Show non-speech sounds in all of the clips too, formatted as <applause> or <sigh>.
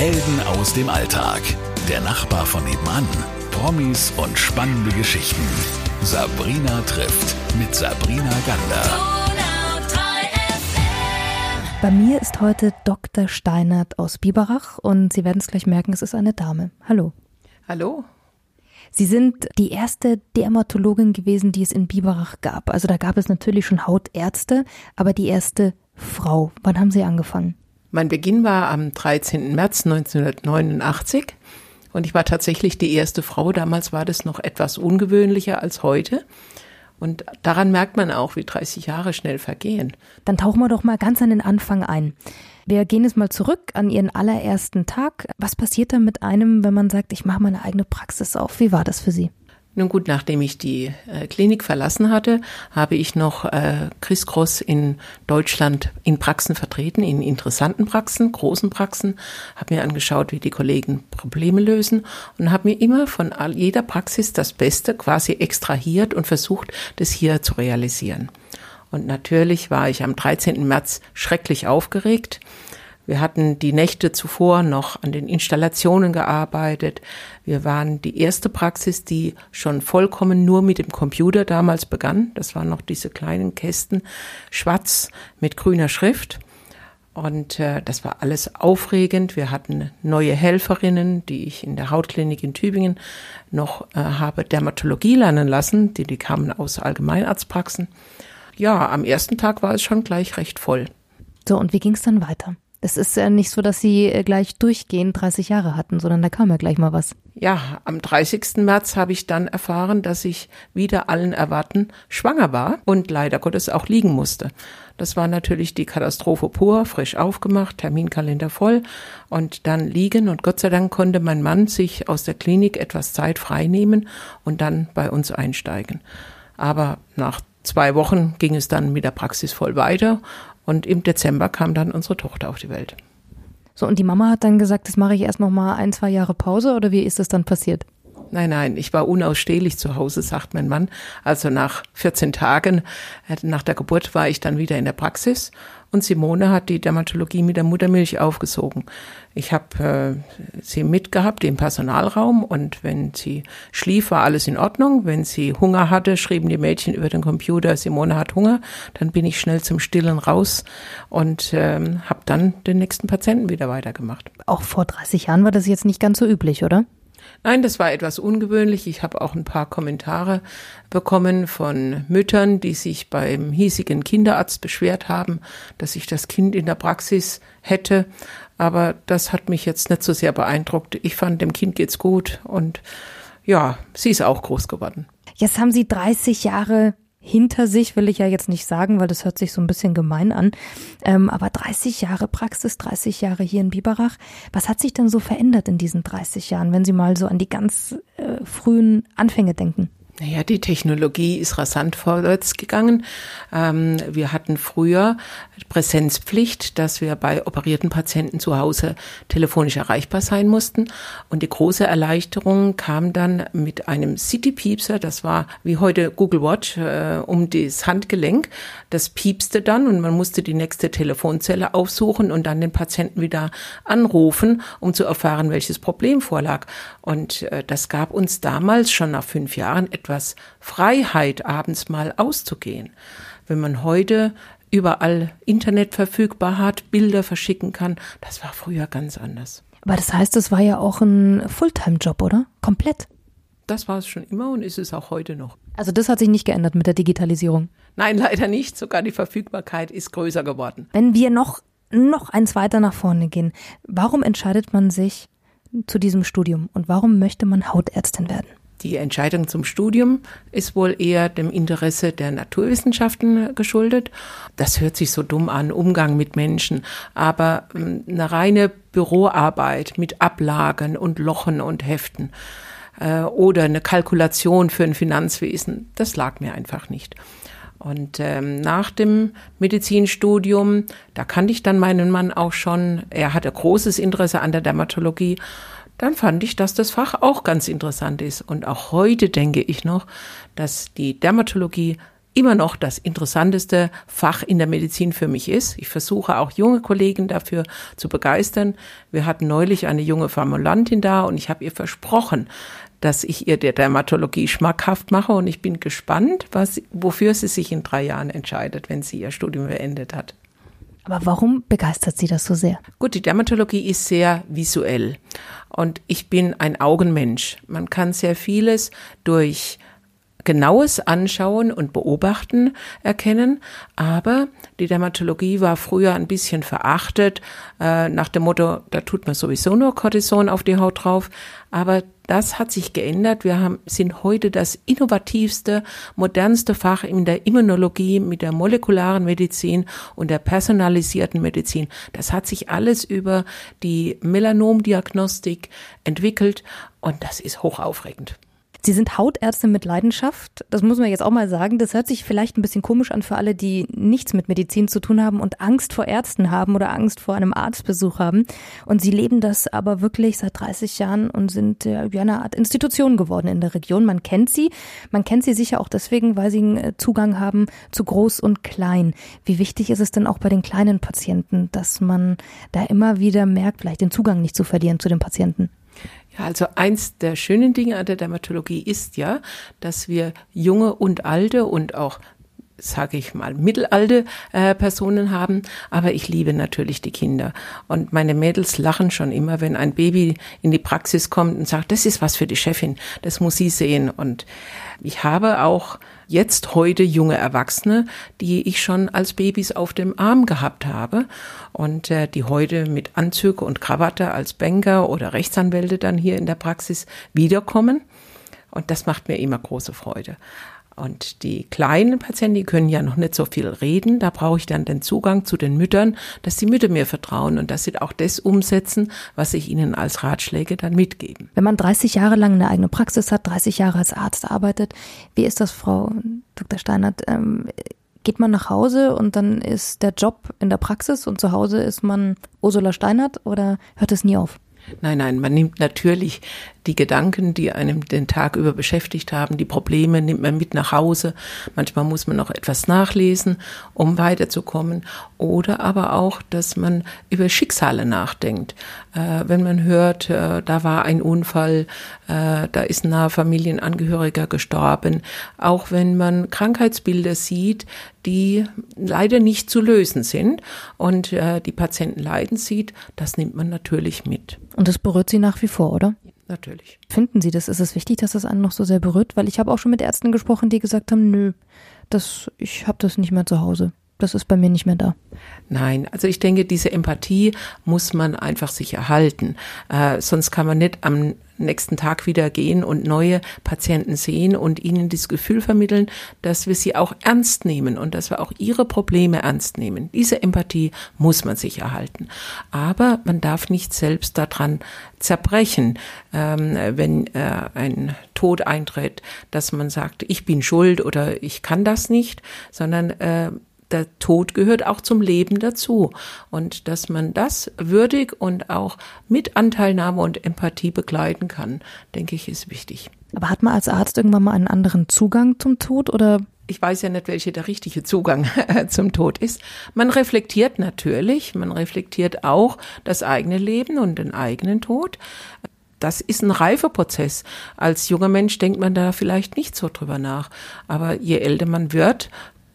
Helden aus dem Alltag. Der Nachbar von nebenan. Promis und spannende Geschichten. Sabrina trifft mit Sabrina Gander. Bei mir ist heute Dr. Steinert aus Biberach und Sie werden es gleich merken, es ist eine Dame. Hallo. Hallo. Sie sind die erste Dermatologin gewesen, die es in Biberach gab. Also da gab es natürlich schon Hautärzte, aber die erste Frau. Wann haben Sie angefangen? Mein Beginn war am 13. März 1989 und ich war tatsächlich die erste Frau. Damals war das noch etwas ungewöhnlicher als heute. Und daran merkt man auch, wie 30 Jahre schnell vergehen. Dann tauchen wir doch mal ganz an den Anfang ein. Wir gehen jetzt mal zurück an Ihren allerersten Tag. Was passiert da mit einem, wenn man sagt, ich mache meine eigene Praxis auf? Wie war das für Sie? Nun gut, nachdem ich die äh, Klinik verlassen hatte, habe ich noch äh, Chris Cross in Deutschland in Praxen vertreten, in interessanten Praxen, großen Praxen, habe mir angeschaut, wie die Kollegen Probleme lösen und habe mir immer von all, jeder Praxis das Beste quasi extrahiert und versucht, das hier zu realisieren. Und natürlich war ich am 13. März schrecklich aufgeregt. Wir hatten die Nächte zuvor noch an den Installationen gearbeitet. Wir waren die erste Praxis, die schon vollkommen nur mit dem Computer damals begann. Das waren noch diese kleinen Kästen, schwarz mit grüner Schrift. Und äh, das war alles aufregend. Wir hatten neue Helferinnen, die ich in der Hautklinik in Tübingen noch äh, habe Dermatologie lernen lassen. Die, die kamen aus Allgemeinarztpraxen. Ja, am ersten Tag war es schon gleich recht voll. So, und wie ging es dann weiter? Es ist ja nicht so, dass sie äh, gleich durchgehend 30 Jahre hatten, sondern da kam ja gleich mal was. Ja, am 30. März habe ich dann erfahren, dass ich wieder allen Erwarten schwanger war und leider Gottes auch liegen musste. Das war natürlich die Katastrophe pur, frisch aufgemacht, Terminkalender voll und dann liegen und Gott sei Dank konnte mein Mann sich aus der Klinik etwas Zeit freinehmen und dann bei uns einsteigen. Aber nach zwei Wochen ging es dann mit der Praxis voll weiter und im Dezember kam dann unsere Tochter auf die Welt. So, und die Mama hat dann gesagt, das mache ich erst noch mal ein, zwei Jahre Pause oder wie ist das dann passiert? Nein, nein, ich war unausstehlich zu Hause, sagt mein Mann. Also nach 14 Tagen äh, nach der Geburt war ich dann wieder in der Praxis und Simone hat die Dermatologie mit der Muttermilch aufgesogen. Ich habe äh, sie mitgehabt im Personalraum und wenn sie schlief, war alles in Ordnung. Wenn sie Hunger hatte, schrieben die Mädchen über den Computer, Simone hat Hunger. Dann bin ich schnell zum Stillen raus und ähm, habe dann den nächsten Patienten wieder weitergemacht. Auch vor 30 Jahren war das jetzt nicht ganz so üblich, oder? Nein, das war etwas ungewöhnlich. Ich habe auch ein paar Kommentare bekommen von Müttern, die sich beim hiesigen Kinderarzt beschwert haben, dass ich das Kind in der Praxis hätte. Aber das hat mich jetzt nicht so sehr beeindruckt. Ich fand, dem Kind geht's gut und ja, sie ist auch groß geworden. Jetzt haben Sie 30 Jahre hinter sich, will ich ja jetzt nicht sagen, weil das hört sich so ein bisschen gemein an. Ähm, aber 30 Jahre Praxis, 30 Jahre hier in Biberach. Was hat sich denn so verändert in diesen 30 Jahren, wenn Sie mal so an die ganz äh, frühen Anfänge denken? Naja, die Technologie ist rasant vorwärts gegangen. Ähm, wir hatten früher Präsenzpflicht, dass wir bei operierten Patienten zu Hause telefonisch erreichbar sein mussten. Und die große Erleichterung kam dann mit einem City-Piepser, das war wie heute Google Watch, äh, um das Handgelenk. Das piepste dann und man musste die nächste Telefonzelle aufsuchen und dann den Patienten wieder anrufen, um zu erfahren, welches Problem vorlag. Und äh, das gab uns damals schon nach fünf Jahren etwas etwas Freiheit, abends mal auszugehen. Wenn man heute überall Internet verfügbar hat, Bilder verschicken kann, das war früher ganz anders. Aber das heißt, es war ja auch ein Fulltime-Job, oder? Komplett. Das war es schon immer und ist es auch heute noch. Also das hat sich nicht geändert mit der Digitalisierung. Nein, <laughs> leider nicht. Sogar die Verfügbarkeit ist größer geworden. Wenn wir noch, noch eins weiter nach vorne gehen, warum entscheidet man sich zu diesem Studium und warum möchte man Hautärztin werden? Die Entscheidung zum Studium ist wohl eher dem Interesse der Naturwissenschaften geschuldet. Das hört sich so dumm an, Umgang mit Menschen. Aber ähm, eine reine Büroarbeit mit Ablagen und Lochen und Heften äh, oder eine Kalkulation für ein Finanzwesen, das lag mir einfach nicht. Und ähm, nach dem Medizinstudium, da kannte ich dann meinen Mann auch schon. Er hatte großes Interesse an der Dermatologie dann fand ich, dass das Fach auch ganz interessant ist. Und auch heute denke ich noch, dass die Dermatologie immer noch das interessanteste Fach in der Medizin für mich ist. Ich versuche auch junge Kollegen dafür zu begeistern. Wir hatten neulich eine junge Formulantin da und ich habe ihr versprochen, dass ich ihr der Dermatologie schmackhaft mache und ich bin gespannt, was, wofür sie sich in drei Jahren entscheidet, wenn sie ihr Studium beendet hat. Aber warum begeistert Sie das so sehr? Gut, die Dermatologie ist sehr visuell und ich bin ein Augenmensch. Man kann sehr vieles durch genaues Anschauen und Beobachten erkennen. Aber die Dermatologie war früher ein bisschen verachtet, äh, nach dem Motto, da tut man sowieso nur Cortison auf die Haut drauf. Aber das hat sich geändert. Wir haben, sind heute das innovativste, modernste Fach in der Immunologie mit der molekularen Medizin und der personalisierten Medizin. Das hat sich alles über die Melanomdiagnostik entwickelt und das ist hochaufregend. Sie sind Hautärztin mit Leidenschaft. Das muss man jetzt auch mal sagen. Das hört sich vielleicht ein bisschen komisch an für alle, die nichts mit Medizin zu tun haben und Angst vor Ärzten haben oder Angst vor einem Arztbesuch haben. Und Sie leben das aber wirklich seit 30 Jahren und sind ja eine Art Institution geworden in der Region. Man kennt sie. Man kennt sie sicher auch deswegen, weil sie einen äh, Zugang haben zu groß und klein. Wie wichtig ist es denn auch bei den kleinen Patienten, dass man da immer wieder merkt, vielleicht den Zugang nicht zu verlieren zu den Patienten? Also eins der schönen Dinge an der Dermatologie ist ja, dass wir junge und alte und auch sage ich mal, mittelalte äh, Personen haben, aber ich liebe natürlich die Kinder. Und meine Mädels lachen schon immer, wenn ein Baby in die Praxis kommt und sagt, das ist was für die Chefin, das muss sie sehen. Und ich habe auch jetzt heute junge Erwachsene, die ich schon als Babys auf dem Arm gehabt habe und äh, die heute mit Anzüge und Krawatte als Banker oder Rechtsanwälte dann hier in der Praxis wiederkommen. Und das macht mir immer große Freude. Und die kleinen Patienten, die können ja noch nicht so viel reden. Da brauche ich dann den Zugang zu den Müttern, dass die Mütter mir vertrauen und dass sie auch das umsetzen, was ich ihnen als Ratschläge dann mitgeben. Wenn man 30 Jahre lang eine eigene Praxis hat, 30 Jahre als Arzt arbeitet, wie ist das, Frau Dr. Steinert? Ähm, geht man nach Hause und dann ist der Job in der Praxis und zu Hause ist man Ursula Steinert oder hört es nie auf? Nein, nein, man nimmt natürlich die Gedanken, die einem den Tag über beschäftigt haben, die Probleme nimmt man mit nach Hause. Manchmal muss man noch etwas nachlesen, um weiterzukommen. Oder aber auch, dass man über Schicksale nachdenkt. Äh, wenn man hört, äh, da war ein Unfall, äh, da ist ein naher Familienangehöriger gestorben. Auch wenn man Krankheitsbilder sieht, die leider nicht zu lösen sind und äh, die Patienten leiden sieht, das nimmt man natürlich mit. Und das berührt Sie nach wie vor, oder? Natürlich. Finden Sie das? Ist es wichtig, dass das einen noch so sehr berührt? Weil ich habe auch schon mit Ärzten gesprochen, die gesagt haben, nö, das, ich habe das nicht mehr zu Hause. Das ist bei mir nicht mehr da. Nein, also ich denke, diese Empathie muss man einfach sich erhalten. Äh, sonst kann man nicht am nächsten Tag wieder gehen und neue Patienten sehen und ihnen das Gefühl vermitteln, dass wir sie auch ernst nehmen und dass wir auch ihre Probleme ernst nehmen. Diese Empathie muss man sich erhalten. Aber man darf nicht selbst daran zerbrechen, ähm, wenn äh, ein Tod eintritt, dass man sagt, ich bin schuld oder ich kann das nicht, sondern äh, der Tod gehört auch zum Leben dazu. Und dass man das würdig und auch mit Anteilnahme und Empathie begleiten kann, denke ich, ist wichtig. Aber hat man als Arzt irgendwann mal einen anderen Zugang zum Tod oder? Ich weiß ja nicht, welcher der richtige Zugang <laughs> zum Tod ist. Man reflektiert natürlich, man reflektiert auch das eigene Leben und den eigenen Tod das ist ein Reifeprozess. Als junger Mensch denkt man da vielleicht nicht so drüber nach. Aber je älter man wird,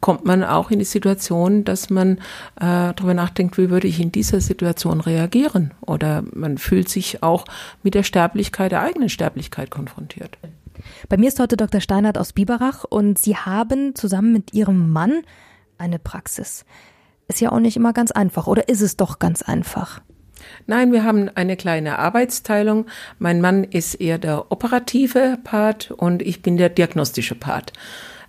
kommt man auch in die Situation, dass man äh, darüber nachdenkt, wie würde ich in dieser Situation reagieren? Oder man fühlt sich auch mit der Sterblichkeit, der eigenen Sterblichkeit konfrontiert. Bei mir ist heute Dr. Steinert aus Biberach und Sie haben zusammen mit Ihrem Mann eine Praxis. Ist ja auch nicht immer ganz einfach, oder ist es doch ganz einfach? Nein, wir haben eine kleine Arbeitsteilung. Mein Mann ist eher der operative Part und ich bin der diagnostische Part.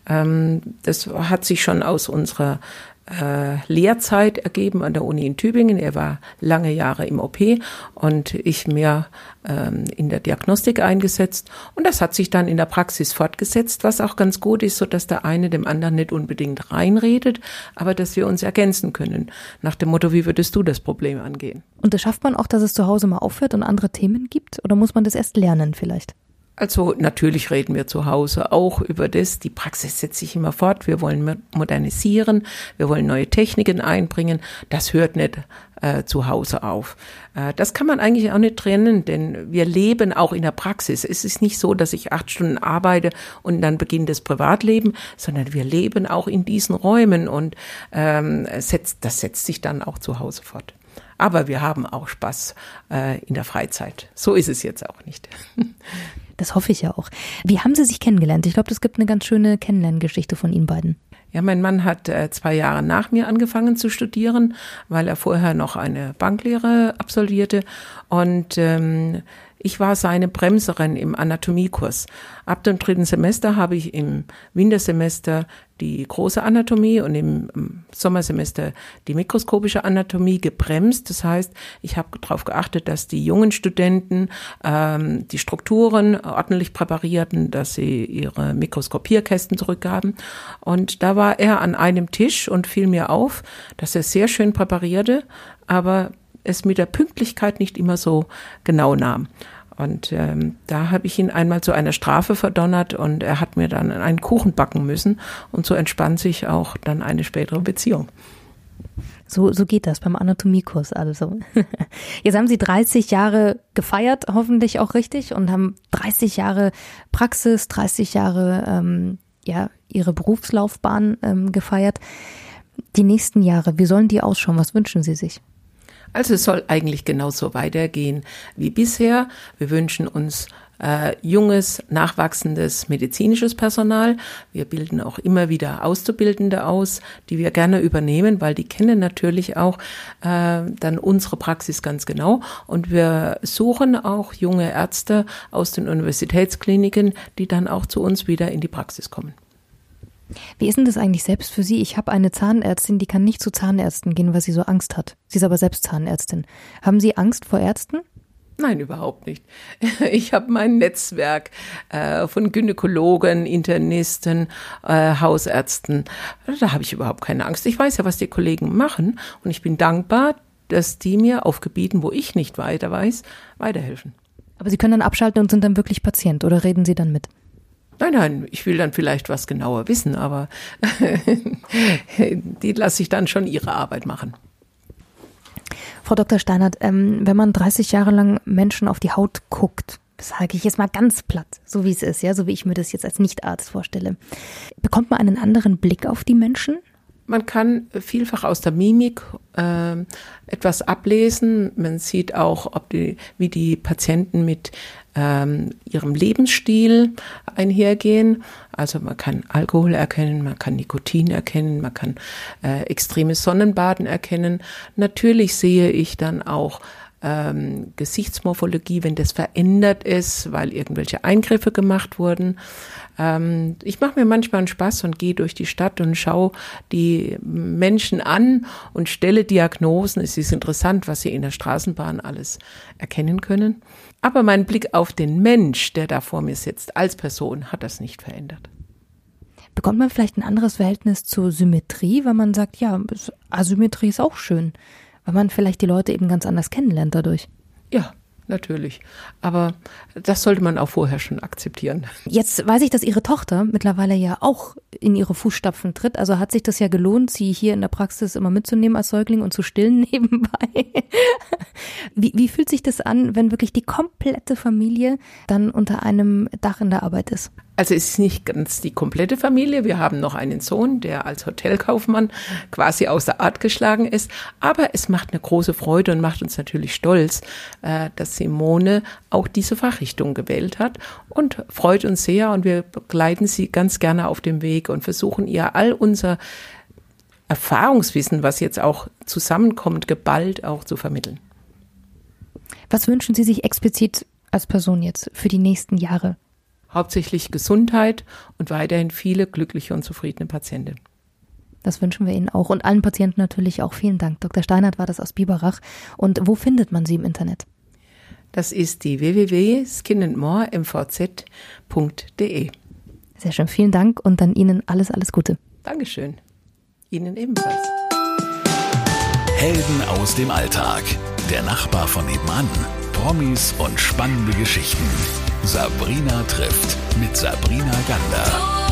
Ähm, das hat sich schon aus unserer äh, Lehrzeit ergeben an der Uni in Tübingen. Er war lange Jahre im OP und ich mehr ähm, in der Diagnostik eingesetzt. Und das hat sich dann in der Praxis fortgesetzt, was auch ganz gut ist, so dass der eine dem anderen nicht unbedingt reinredet, aber dass wir uns ergänzen können. Nach dem Motto, wie würdest du das Problem angehen? Und das schafft man auch, dass es zu Hause mal aufhört und andere Themen gibt? Oder muss man das erst lernen vielleicht? Also natürlich reden wir zu Hause auch über das. Die Praxis setzt sich immer fort. Wir wollen modernisieren, wir wollen neue Techniken einbringen. Das hört nicht äh, zu Hause auf. Äh, das kann man eigentlich auch nicht trennen, denn wir leben auch in der Praxis. Es ist nicht so, dass ich acht Stunden arbeite und dann beginnt das Privatleben, sondern wir leben auch in diesen Räumen und ähm, setzt, das setzt sich dann auch zu Hause fort. Aber wir haben auch Spaß äh, in der Freizeit. So ist es jetzt auch nicht. <laughs> Das hoffe ich ja auch. Wie haben Sie sich kennengelernt? Ich glaube, es gibt eine ganz schöne Kennenlerngeschichte von Ihnen beiden. Ja, mein Mann hat äh, zwei Jahre nach mir angefangen zu studieren, weil er vorher noch eine Banklehre absolvierte. Und ähm, ich war seine Bremserin im Anatomiekurs. Ab dem dritten Semester habe ich im Wintersemester die große Anatomie und im Sommersemester die mikroskopische Anatomie gebremst. Das heißt, ich habe darauf geachtet, dass die jungen Studenten ähm, die Strukturen ordentlich präparierten, dass sie ihre Mikroskopierkästen zurückgaben. Und da war er an einem Tisch und fiel mir auf, dass er sehr schön präparierte, aber es mit der Pünktlichkeit nicht immer so genau nahm. Und ähm, da habe ich ihn einmal zu einer Strafe verdonnert und er hat mir dann einen Kuchen backen müssen. Und so entspann sich auch dann eine spätere Beziehung. So, so geht das beim Anatomiekurs also. <laughs> Jetzt haben Sie 30 Jahre gefeiert, hoffentlich auch richtig, und haben 30 Jahre Praxis, 30 Jahre ähm, ja Ihre Berufslaufbahn ähm, gefeiert. Die nächsten Jahre, wie sollen die ausschauen? Was wünschen Sie sich? Also es soll eigentlich genauso weitergehen wie bisher. Wir wünschen uns äh, junges, nachwachsendes medizinisches Personal. Wir bilden auch immer wieder Auszubildende aus, die wir gerne übernehmen, weil die kennen natürlich auch äh, dann unsere Praxis ganz genau. Und wir suchen auch junge Ärzte aus den Universitätskliniken, die dann auch zu uns wieder in die Praxis kommen. Wie ist denn das eigentlich selbst für Sie? Ich habe eine Zahnärztin, die kann nicht zu Zahnärzten gehen, weil sie so Angst hat. Sie ist aber selbst Zahnärztin. Haben Sie Angst vor Ärzten? Nein, überhaupt nicht. <laughs> Ich habe mein Netzwerk äh, von Gynäkologen, Internisten, äh, Hausärzten. Da habe ich überhaupt keine Angst. Ich weiß ja, was die Kollegen machen und ich bin dankbar, dass die mir auf Gebieten, wo ich nicht weiter weiß, weiterhelfen. Aber Sie können dann abschalten und sind dann wirklich Patient oder reden Sie dann mit? Nein, nein, ich will dann vielleicht was genauer wissen, aber <laughs> die lasse ich dann schon ihre Arbeit machen. Frau Dr. Steinert, ähm, wenn man 30 Jahre lang Menschen auf die Haut guckt, sage ich jetzt mal ganz platt, so wie es ist, ja, so wie ich mir das jetzt als Nichtarzt vorstelle, bekommt man einen anderen Blick auf die Menschen? Man kann vielfach aus der Mimik äh, etwas ablesen. Man sieht auch, ob die, wie die Patienten mit ähm, ihrem Lebensstil einhergehen. Also man kann Alkohol erkennen, man kann Nikotin erkennen, man kann äh, extremes Sonnenbaden erkennen. Natürlich sehe ich dann auch ähm, Gesichtsmorphologie, wenn das verändert ist, weil irgendwelche Eingriffe gemacht wurden. Ähm, ich mache mir manchmal einen Spaß und gehe durch die Stadt und schaue die Menschen an und stelle Diagnosen. Es ist interessant, was sie in der Straßenbahn alles erkennen können. Aber mein Blick auf den Mensch, der da vor mir sitzt, als Person, hat das nicht verändert. Bekommt man vielleicht ein anderes Verhältnis zur Symmetrie, weil man sagt, ja, Asymmetrie ist auch schön, weil man vielleicht die Leute eben ganz anders kennenlernt dadurch? Ja, natürlich. Aber das sollte man auch vorher schon akzeptieren. Jetzt weiß ich, dass Ihre Tochter mittlerweile ja auch in ihre Fußstapfen tritt. Also hat sich das ja gelohnt, sie hier in der Praxis immer mitzunehmen als Säugling und zu stillen <laughs> nebenbei. Wie, wie fühlt sich das an, wenn wirklich die komplette Familie dann unter einem Dach in der Arbeit ist? Also es ist nicht ganz die komplette Familie. Wir haben noch einen Sohn, der als Hotelkaufmann quasi außer Art geschlagen ist. Aber es macht eine große Freude und macht uns natürlich stolz, äh, dass Simone auch diese Fachrichtung gewählt hat und freut uns sehr und wir begleiten sie ganz gerne auf dem Weg und versuchen ihr all unser Erfahrungswissen, was jetzt auch zusammenkommt, geballt auch zu vermitteln. Was wünschen Sie sich explizit als Person jetzt für die nächsten Jahre? hauptsächlich Gesundheit und weiterhin viele glückliche und zufriedene Patienten. Das wünschen wir Ihnen auch und allen Patienten natürlich auch. Vielen Dank. Dr. Steinert war das aus Biberach. Und wo findet man Sie im Internet? Das ist die www.skinandmoremvz.de. Sehr schön. Vielen Dank und dann Ihnen alles, alles Gute. Dankeschön. Ihnen ebenfalls. Helden aus dem Alltag. Der Nachbar von nebenan. Promis und spannende Geschichten. Sabrina trifft mit Sabrina Gander.